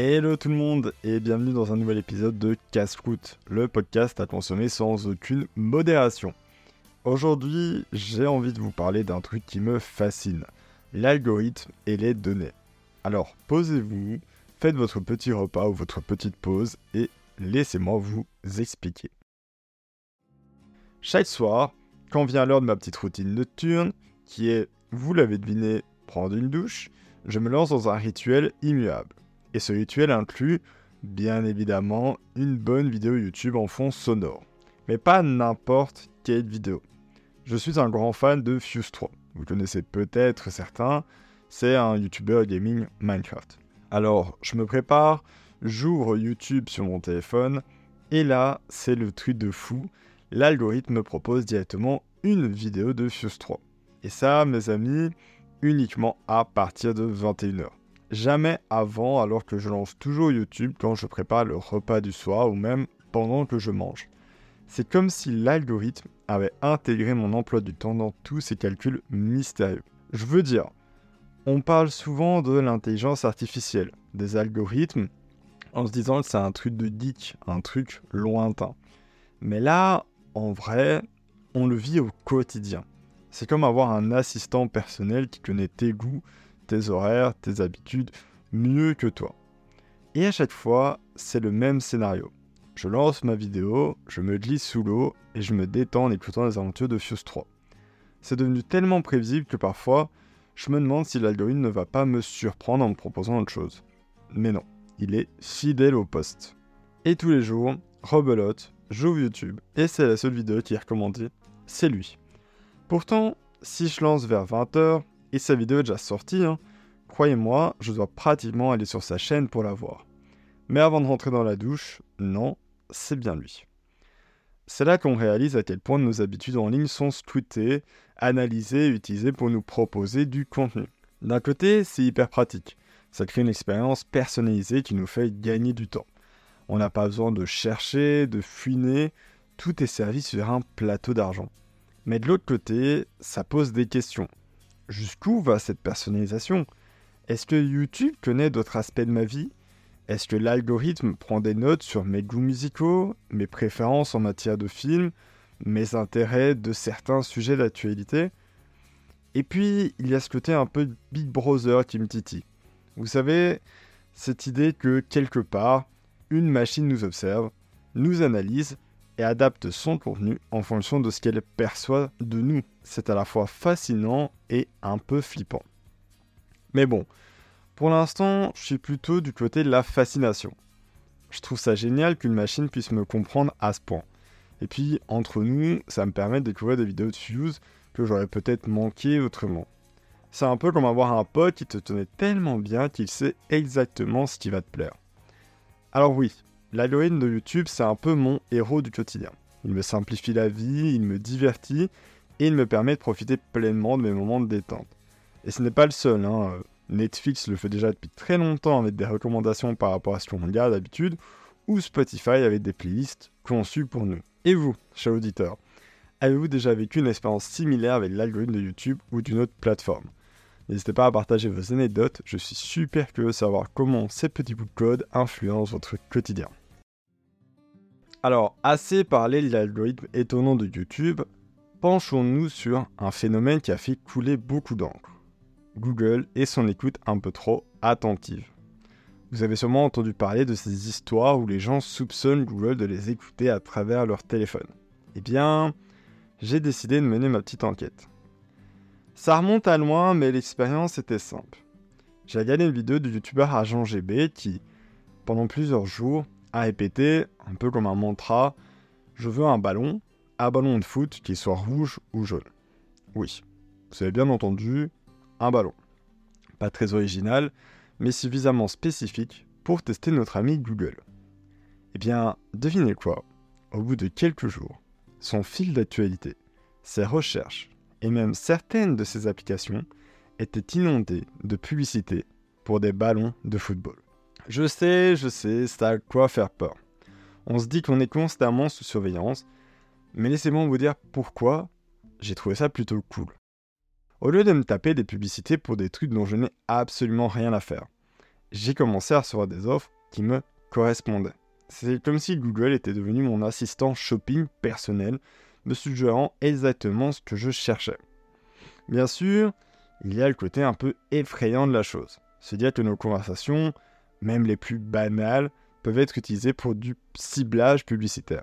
Hello tout le monde et bienvenue dans un nouvel épisode de Casse-Croûte, le podcast à consommer sans aucune modération. Aujourd'hui, j'ai envie de vous parler d'un truc qui me fascine, l'algorithme et les données. Alors, posez-vous, faites votre petit repas ou votre petite pause et laissez-moi vous expliquer. Chaque soir, quand vient l'heure de ma petite routine nocturne, qui est, vous l'avez deviné, prendre une douche, je me lance dans un rituel immuable. Et ce rituel inclut, bien évidemment, une bonne vidéo YouTube en fond sonore. Mais pas n'importe quelle vidéo. Je suis un grand fan de Fuse 3. Vous connaissez peut-être certains, c'est un YouTuber gaming Minecraft. Alors, je me prépare, j'ouvre YouTube sur mon téléphone, et là, c'est le truc de fou. L'algorithme me propose directement une vidéo de Fuse 3. Et ça, mes amis, uniquement à partir de 21h jamais avant alors que je lance toujours YouTube quand je prépare le repas du soir ou même pendant que je mange. C'est comme si l'algorithme avait intégré mon emploi du temps dans tous ces calculs mystérieux. Je veux dire, on parle souvent de l'intelligence artificielle, des algorithmes, en se disant que c'est un truc de geek, un truc lointain. Mais là, en vrai, on le vit au quotidien. C'est comme avoir un assistant personnel qui connaît tes goûts, tes horaires, tes habitudes mieux que toi. Et à chaque fois, c'est le même scénario. Je lance ma vidéo, je me glisse sous l'eau et je me détends en écoutant les aventures de Fuse 3. C'est devenu tellement prévisible que parfois, je me demande si l'algorithme ne va pas me surprendre en me proposant autre chose. Mais non, il est fidèle au poste. Et tous les jours, rebelote, j'ouvre YouTube et c'est la seule vidéo qui est recommandée, c'est lui. Pourtant, si je lance vers 20h, et sa vidéo est déjà sortie, hein. croyez-moi, je dois pratiquement aller sur sa chaîne pour la voir. Mais avant de rentrer dans la douche, non, c'est bien lui. C'est là qu'on réalise à quel point nos habitudes en ligne sont scrutées, analysées et utilisées pour nous proposer du contenu. D'un côté, c'est hyper pratique. Ça crée une expérience personnalisée qui nous fait gagner du temps. On n'a pas besoin de chercher, de fuiner, tout est servi sur un plateau d'argent. Mais de l'autre côté, ça pose des questions jusqu'où va cette personnalisation? Est-ce que YouTube connaît d'autres aspects de ma vie? Est-ce que l'algorithme prend des notes sur mes goûts musicaux, mes préférences en matière de films, mes intérêts de certains sujets d'actualité? Et puis, il y a ce côté un peu Big Brother qui me titille. Vous savez, cette idée que quelque part, une machine nous observe, nous analyse et adapte son contenu en fonction de ce qu'elle perçoit de nous. C'est à la fois fascinant et un peu flippant. Mais bon, pour l'instant, je suis plutôt du côté de la fascination. Je trouve ça génial qu'une machine puisse me comprendre à ce point. Et puis, entre nous, ça me permet de découvrir des vidéos de Fuse que j'aurais peut-être manqué autrement. C'est un peu comme avoir un pote qui te tenait tellement bien qu'il sait exactement ce qui va te plaire. Alors oui, L'algorithme de YouTube, c'est un peu mon héros du quotidien. Il me simplifie la vie, il me divertit et il me permet de profiter pleinement de mes moments de détente. Et ce n'est pas le seul, hein. Netflix le fait déjà depuis très longtemps avec des recommandations par rapport à ce qu'on regarde d'habitude, ou Spotify avec des playlists conçues pour nous. Et vous, chers auditeurs, avez-vous déjà vécu une expérience similaire avec l'algorithme de YouTube ou d'une autre plateforme? N'hésitez pas à partager vos anecdotes, je suis super curieux de savoir comment ces petits bouts de code influencent votre quotidien. Alors, assez parlé de l'algorithme étonnant de YouTube, penchons-nous sur un phénomène qui a fait couler beaucoup d'encre. Google et son écoute un peu trop attentive. Vous avez sûrement entendu parler de ces histoires où les gens soupçonnent Google de les écouter à travers leur téléphone. Eh bien, j'ai décidé de mener ma petite enquête. Ça remonte à loin, mais l'expérience était simple. J'ai regardé une vidéo du youtubeur Agent GB qui, pendant plusieurs jours, a répété, un peu comme un mantra, je veux un ballon, un ballon de foot qui soit rouge ou jaune. Oui, vous avez bien entendu, un ballon. Pas très original, mais suffisamment spécifique pour tester notre ami Google. Eh bien, devinez quoi? Au bout de quelques jours, son fil d'actualité, ses recherches et même certaines de ses applications étaient inondées de publicités pour des ballons de football. Je sais, je sais, ça a quoi faire peur. On se dit qu'on est constamment sous surveillance, mais laissez-moi vous dire pourquoi j'ai trouvé ça plutôt cool. Au lieu de me taper des publicités pour des trucs dont je n'ai absolument rien à faire, j'ai commencé à recevoir des offres qui me correspondaient. C'est comme si Google était devenu mon assistant shopping personnel, me suggérant exactement ce que je cherchais. Bien sûr, il y a le côté un peu effrayant de la chose. Se dire que nos conversations, même les plus banales, peuvent être utilisées pour du ciblage publicitaire.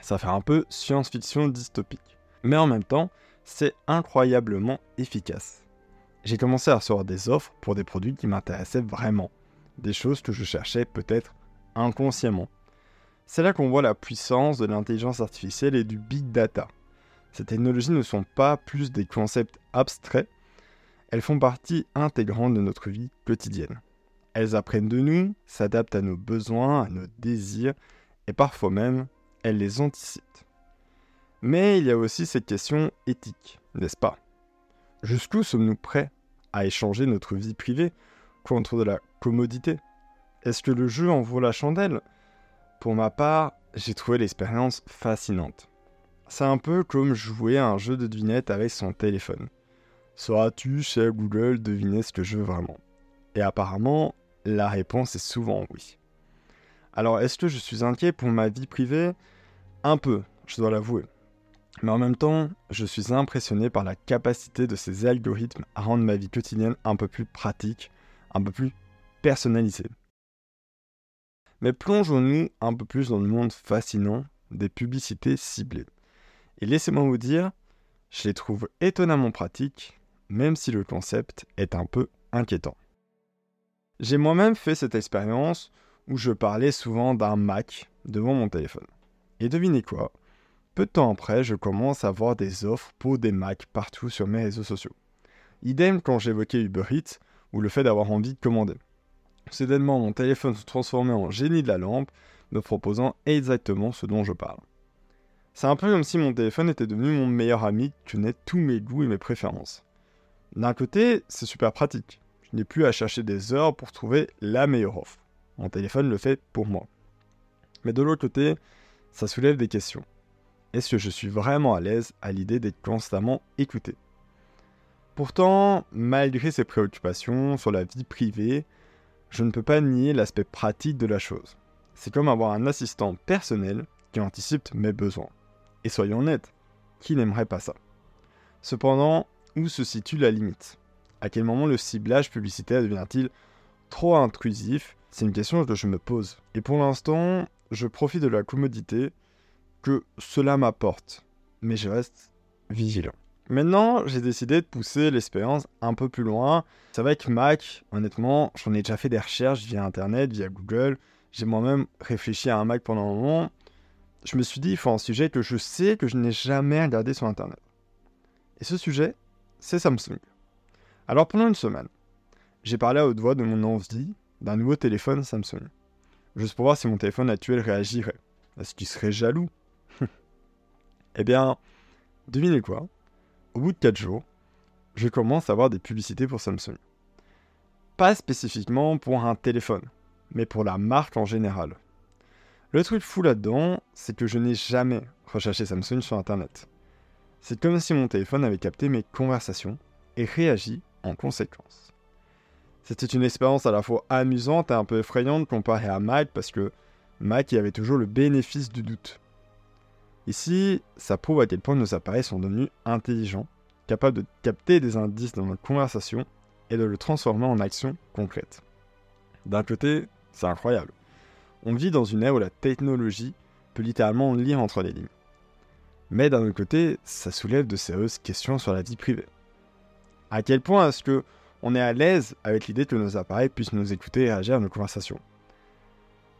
Ça fait un peu science-fiction dystopique. Mais en même temps, c'est incroyablement efficace. J'ai commencé à recevoir des offres pour des produits qui m'intéressaient vraiment, des choses que je cherchais peut-être inconsciemment. C'est là qu'on voit la puissance de l'intelligence artificielle et du big data. Ces technologies ne sont pas plus des concepts abstraits, elles font partie intégrante de notre vie quotidienne. Elles apprennent de nous, s'adaptent à nos besoins, à nos désirs, et parfois même, elles les anticipent. Mais il y a aussi cette question éthique, n'est-ce pas? Jusqu'où sommes-nous prêts à échanger notre vie privée contre de la commodité? Est-ce que le jeu en vaut la chandelle? Pour ma part, j'ai trouvé l'expérience fascinante. C'est un peu comme jouer à un jeu de devinette avec son téléphone. Sauras-tu chez Google deviner ce que je veux vraiment? Et apparemment, la réponse est souvent oui. Alors, est-ce que je suis inquiet pour ma vie privée? Un peu, je dois l'avouer. Mais en même temps, je suis impressionné par la capacité de ces algorithmes à rendre ma vie quotidienne un peu plus pratique, un peu plus personnalisée. Mais plongeons-nous un peu plus dans le monde fascinant des publicités ciblées. Et laissez-moi vous dire, je les trouve étonnamment pratiques, même si le concept est un peu inquiétant. J'ai moi-même fait cette expérience où je parlais souvent d'un Mac devant mon téléphone. Et devinez quoi? Peu de temps après, je commence à voir des offres pour des Macs partout sur mes réseaux sociaux. Idem quand j'évoquais Uber Eats ou le fait d'avoir envie de commander. Soudainement, mon téléphone se transformait en génie de la lampe, me proposant exactement ce dont je parle. C'est un peu comme si mon téléphone était devenu mon meilleur ami qui connaît tous mes goûts et mes préférences. D'un côté, c'est super pratique. N'ai plus à chercher des heures pour trouver la meilleure offre. Mon téléphone le fait pour moi. Mais de l'autre côté, ça soulève des questions. Est-ce que je suis vraiment à l'aise à l'idée d'être constamment écouté? Pourtant, malgré ces préoccupations sur la vie privée, je ne peux pas nier l'aspect pratique de la chose. C'est comme avoir un assistant personnel qui anticipe mes besoins. Et soyons honnêtes, qui n'aimerait pas ça? Cependant, où se situe la limite? À quel moment le ciblage publicitaire devient-il trop intrusif? C'est une question que je me pose. Et pour l'instant, je profite de la commodité que cela m'apporte. Mais je reste vigilant. Maintenant, j'ai décidé de pousser l'expérience un peu plus loin. C'est vrai que Mac, honnêtement, j'en ai déjà fait des recherches via Internet, via Google. J'ai moi-même réfléchi à un Mac pendant un moment. Je me suis dit, il faut un sujet que je sais que je n'ai jamais regardé sur Internet. Et ce sujet, c'est Samsung. Alors pendant une semaine, j'ai parlé à haute voix de mon envie d'un nouveau téléphone Samsung. Juste pour voir si mon téléphone actuel réagirait. Est-ce qu'il serait jaloux Eh bien, devinez quoi? Au bout de 4 jours, je commence à avoir des publicités pour Samsung. Pas spécifiquement pour un téléphone, mais pour la marque en général. Le truc fou là-dedans, c'est que je n'ai jamais recherché Samsung sur Internet. C'est comme si mon téléphone avait capté mes conversations et réagi en conséquence. C'était une expérience à la fois amusante et un peu effrayante comparée à Mac parce que Mac y avait toujours le bénéfice du doute. Ici, ça prouve à quel point nos appareils sont devenus intelligents, capables de capter des indices dans notre conversation et de le transformer en action concrète. D'un côté, c'est incroyable. On vit dans une ère où la technologie peut littéralement lire entre les lignes. Mais d'un autre côté, ça soulève de sérieuses questions sur la vie privée. À quel point est-ce que on est à l'aise avec l'idée que nos appareils puissent nous écouter et réagir à nos conversations?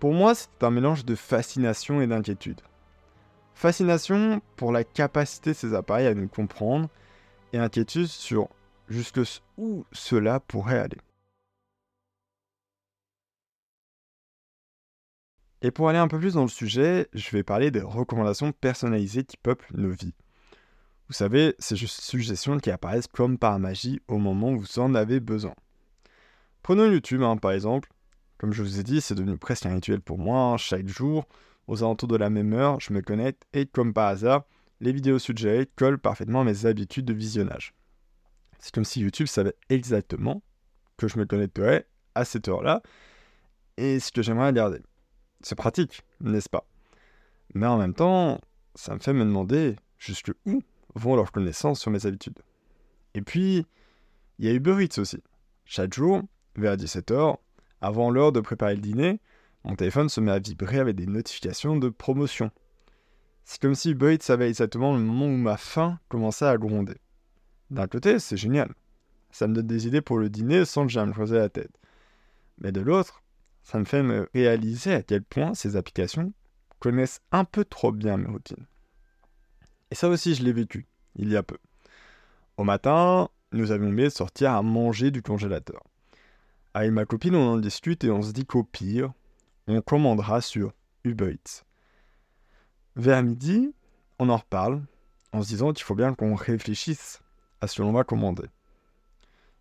Pour moi, c'est un mélange de fascination et d'inquiétude. Fascination pour la capacité de ces appareils à nous comprendre et inquiétude sur jusqu'où cela pourrait aller. Et pour aller un peu plus dans le sujet, je vais parler des recommandations personnalisées qui peuplent nos vies. Vous savez, ces suggestions qui apparaissent comme par magie au moment où vous en avez besoin. Prenons YouTube, hein, par exemple. Comme je vous ai dit, c'est devenu presque un rituel pour moi. Hein. Chaque jour, aux alentours de la même heure, je me connecte et comme par hasard, les vidéos suggérées collent parfaitement à mes habitudes de visionnage. C'est comme si YouTube savait exactement que je me connecterais à cette heure-là et ce que j'aimerais garder. C'est pratique, n'est-ce pas? Mais en même temps, ça me fait me demander jusque où vont leurs connaissances sur mes habitudes. Et puis, il y a Uber Eats aussi. Chaque jour, vers 17h, avant l'heure de préparer le dîner, mon téléphone se met à vibrer avec des notifications de promotion. C'est comme si Uber Eats savait exactement le moment où ma faim commençait à gronder. D'un côté, c'est génial. Ça me donne des idées pour le dîner sans que me creuser la tête. Mais de l'autre, ça me fait me réaliser à quel point ces applications connaissent un peu trop bien mes routines. Et ça aussi, je l'ai vécu, il y a peu. Au matin, nous avions oublié de sortir à manger du congélateur. Avec ma copine, on en discute et on se dit qu'au pire, on commandera sur Uber. Vers midi, on en reparle en se disant qu'il faut bien qu'on réfléchisse à ce que l'on va commander.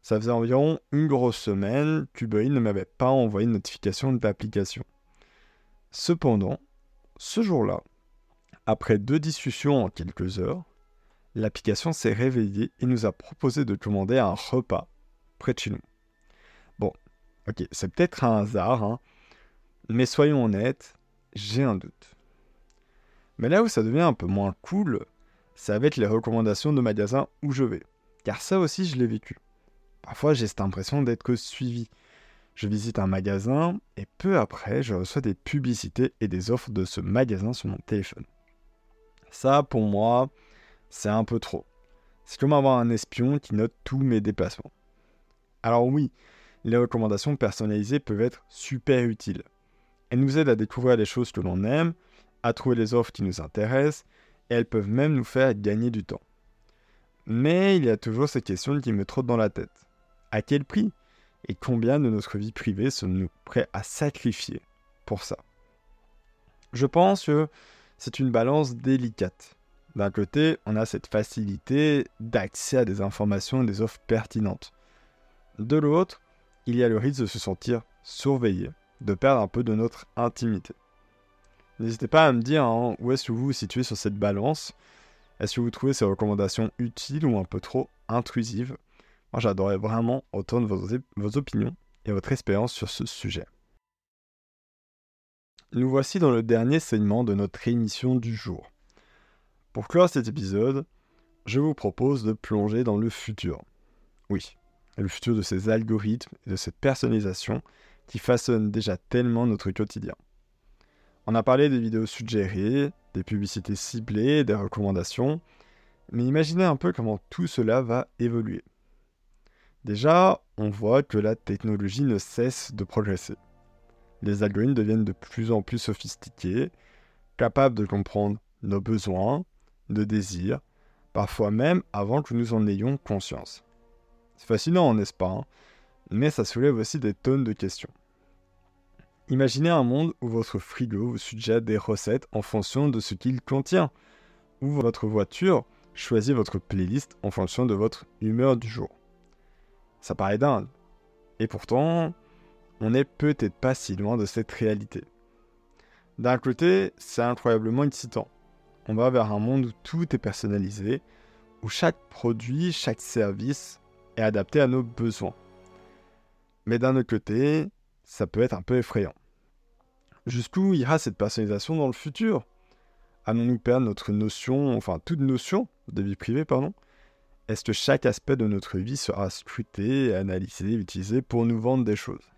Ça faisait environ une grosse semaine qu'Uber Eats ne m'avait pas envoyé de notification de l'application. Cependant, ce jour-là, après deux discussions en quelques heures, l'application s'est réveillée et nous a proposé de commander un repas près de chez nous. Bon, ok, c'est peut-être un hasard, hein, mais soyons honnêtes, j'ai un doute. Mais là où ça devient un peu moins cool, c'est avec les recommandations de magasins où je vais. Car ça aussi, je l'ai vécu. Parfois, j'ai cette impression d'être suivi. Je visite un magasin et peu après, je reçois des publicités et des offres de ce magasin sur mon téléphone. Ça, pour moi, c'est un peu trop. C'est comme avoir un espion qui note tous mes déplacements. Alors oui, les recommandations personnalisées peuvent être super utiles. Elles nous aident à découvrir les choses que l'on aime, à trouver les offres qui nous intéressent, et elles peuvent même nous faire gagner du temps. Mais il y a toujours ces questions qui me trottent dans la tête. À quel prix Et combien de notre vie privée sommes-nous prêts à sacrifier pour ça? Je pense que c'est une balance délicate. D'un côté, on a cette facilité d'accès à des informations et des offres pertinentes. De l'autre, il y a le risque de se sentir surveillé, de perdre un peu de notre intimité. N'hésitez pas à me dire hein, où est-ce que vous vous situez sur cette balance? Est-ce que vous trouvez ces recommandations utiles ou un peu trop intrusives? Moi, j'adorerais vraiment entendre vos opinions et votre expérience sur ce sujet. Nous voici dans le dernier segment de notre émission du jour. Pour clore cet épisode, je vous propose de plonger dans le futur. Oui, le futur de ces algorithmes et de cette personnalisation qui façonnent déjà tellement notre quotidien. On a parlé des vidéos suggérées, des publicités ciblées, des recommandations, mais imaginez un peu comment tout cela va évoluer. Déjà, on voit que la technologie ne cesse de progresser. Les algorithmes deviennent de plus en plus sophistiqués, capables de comprendre nos besoins, nos désirs, parfois même avant que nous en ayons conscience. C'est fascinant, n'est-ce pas hein? Mais ça soulève aussi des tonnes de questions. Imaginez un monde où votre frigo vous suggère des recettes en fonction de ce qu'il contient, ou votre voiture choisit votre playlist en fonction de votre humeur du jour. Ça paraît dingue. Et pourtant, on n'est peut-être pas si loin de cette réalité. D'un côté, c'est incroyablement excitant. On va vers un monde où tout est personnalisé, où chaque produit, chaque service est adapté à nos besoins. Mais d'un autre côté, ça peut être un peu effrayant. Jusqu'où ira cette personnalisation dans le futur? Allons-nous perdre notre notion, enfin toute notion de vie privée, pardon? Est-ce que chaque aspect de notre vie sera scruté, analysé, utilisé pour nous vendre des choses?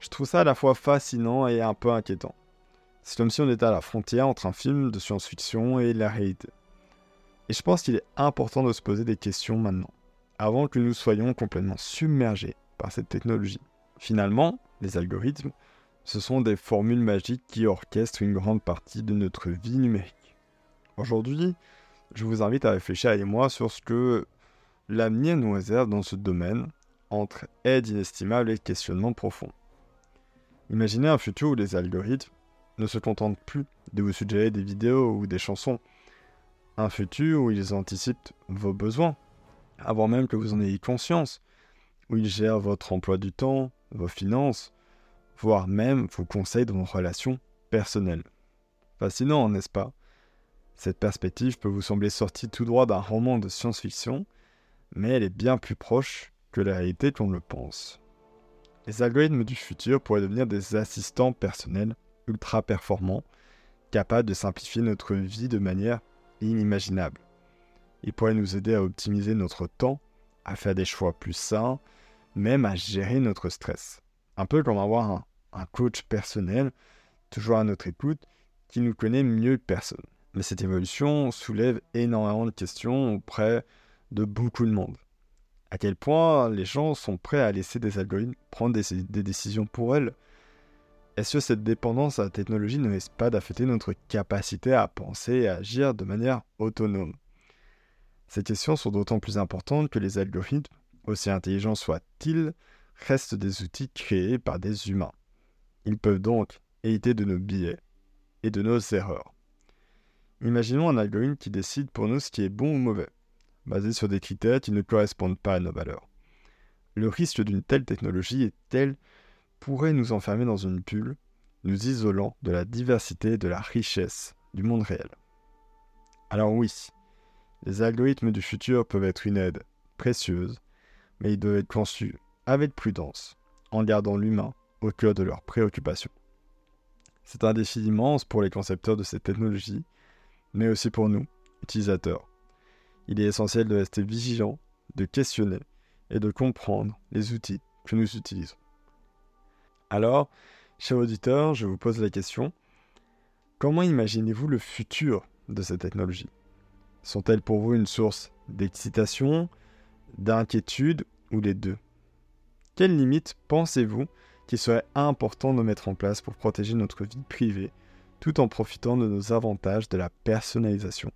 Je trouve ça à la fois fascinant et un peu inquiétant. C'est comme si on était à la frontière entre un film de science-fiction et la réalité. Et je pense qu'il est important de se poser des questions maintenant, avant que nous soyons complètement submergés par cette technologie. Finalement, les algorithmes ce sont des formules magiques qui orchestrent une grande partie de notre vie numérique. Aujourd'hui, je vous invite à réfléchir avec moi sur ce que l'avenir nous réserve dans ce domaine, entre aide inestimable et questionnement profond. Imaginez un futur où les algorithmes ne se contentent plus de vous suggérer des vidéos ou des chansons. Un futur où ils anticipent vos besoins, avant même que vous en ayez conscience, où ils gèrent votre emploi du temps, vos finances, voire même vos conseils dans vos relations personnelles. Fascinant, n'est-ce pas? Cette perspective peut vous sembler sortie tout droit d'un roman de science-fiction, mais elle est bien plus proche que la réalité qu'on le pense. Les algorithmes du futur pourraient devenir des assistants personnels ultra performants, capables de simplifier notre vie de manière inimaginable. Ils pourraient nous aider à optimiser notre temps, à faire des choix plus sains, même à gérer notre stress. Un peu comme avoir un, un coach personnel, toujours à notre écoute, qui nous connaît mieux que personne. Mais cette évolution soulève énormément de questions auprès de beaucoup de monde. À quel point les gens sont prêts à laisser des algorithmes prendre des, décisions pour elles Est-ce que cette dépendance à la technologie ne risque pas d'affecter notre capacité à penser et à agir de manière autonome? Ces questions sont d'autant plus importantes que les algorithmes, aussi intelligents soient-ils, restent des outils créés par des humains. Ils peuvent donc hériter de nos biais et de nos erreurs. Imaginons un algorithme qui décide pour nous ce qui est bon ou mauvais, basé sur des critères qui ne correspondent pas à nos valeurs. Le risque d'une telle technologie est tel pourrait nous enfermer dans une bulle, nous isolant de la diversité et de la richesse du monde réel. Alors oui, les algorithmes du futur peuvent être une aide précieuse, mais ils doivent être conçus avec prudence, en gardant l'humain au cœur de leurs préoccupations. C'est un défi immense pour les concepteurs de ces technologies, mais aussi pour nous, utilisateurs. Il est essentiel de rester vigilant, de questionner et de comprendre les outils que nous utilisons. Alors, chers auditeurs, je vous pose la question, comment imaginez-vous le futur de ces technologies Sont-elles pour vous une source d'excitation, d'inquiétude ou les deux? Quelles limites pensez-vous qu'il serait important de mettre en place pour protéger notre vie privée tout en profitant de nos avantages de la personnalisation?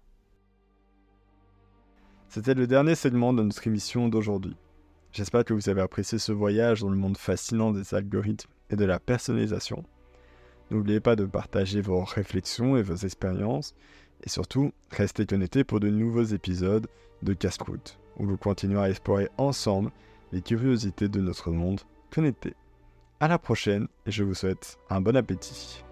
C'était le dernier segment de notre émission d'aujourd'hui. J'espère que vous avez apprécié ce voyage dans le monde fascinant des algorithmes et de la personnalisation. N'oubliez pas de partager vos réflexions et vos expériences, et surtout, restez connectés pour de nouveaux épisodes de Casse-Croûte, où nous continuerons à explorer ensemble les curiosités de notre monde connecté. À la prochaine, et je vous souhaite un bon appétit.